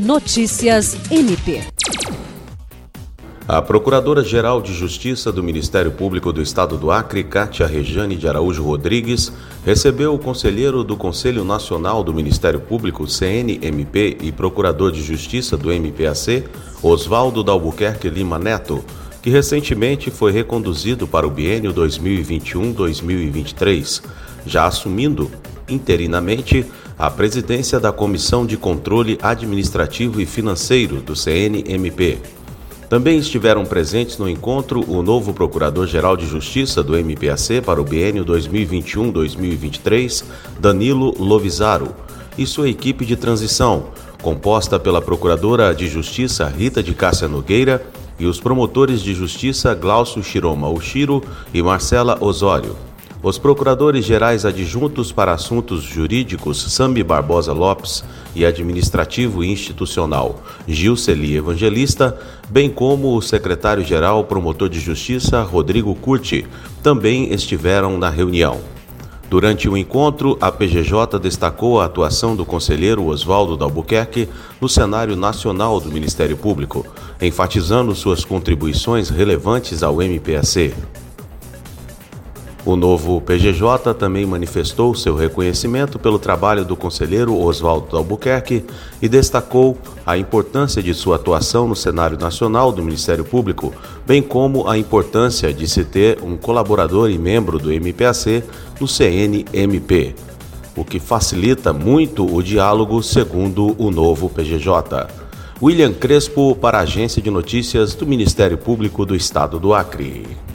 Notícias MP. A Procuradora-Geral de Justiça do Ministério Público do Estado do Acre, Cátia Rejane de Araújo Rodrigues, recebeu o conselheiro do Conselho Nacional do Ministério Público, CNMP, e Procurador de Justiça do MPAC, Oswaldo Dalbuquerque Lima Neto, que recentemente foi reconduzido para o biênio 2021-2023, já assumindo interinamente a presidência da Comissão de Controle Administrativo e Financeiro do CNMP. Também estiveram presentes no encontro o novo Procurador-Geral de Justiça do MPAC para o biênio 2021-2023, Danilo Lovisaro, e sua equipe de transição, composta pela Procuradora de Justiça Rita de Cássia Nogueira e os promotores de justiça Glaucio Shiroma Oshiro e Marcela Osório. Os procuradores gerais adjuntos para assuntos jurídicos Sambi Barbosa Lopes e administrativo institucional Gil Celi Evangelista, bem como o secretário-geral promotor de justiça Rodrigo Curti, também estiveram na reunião. Durante o encontro, a PGJ destacou a atuação do conselheiro Oswaldo Dalbuquerque no cenário nacional do Ministério Público, enfatizando suas contribuições relevantes ao MPAC. O novo PGJ também manifestou seu reconhecimento pelo trabalho do conselheiro Oswaldo Albuquerque e destacou a importância de sua atuação no cenário nacional do Ministério Público, bem como a importância de se ter um colaborador e membro do MPAC no CNMP, o que facilita muito o diálogo, segundo o novo PGJ. William Crespo, para a Agência de Notícias do Ministério Público do Estado do Acre.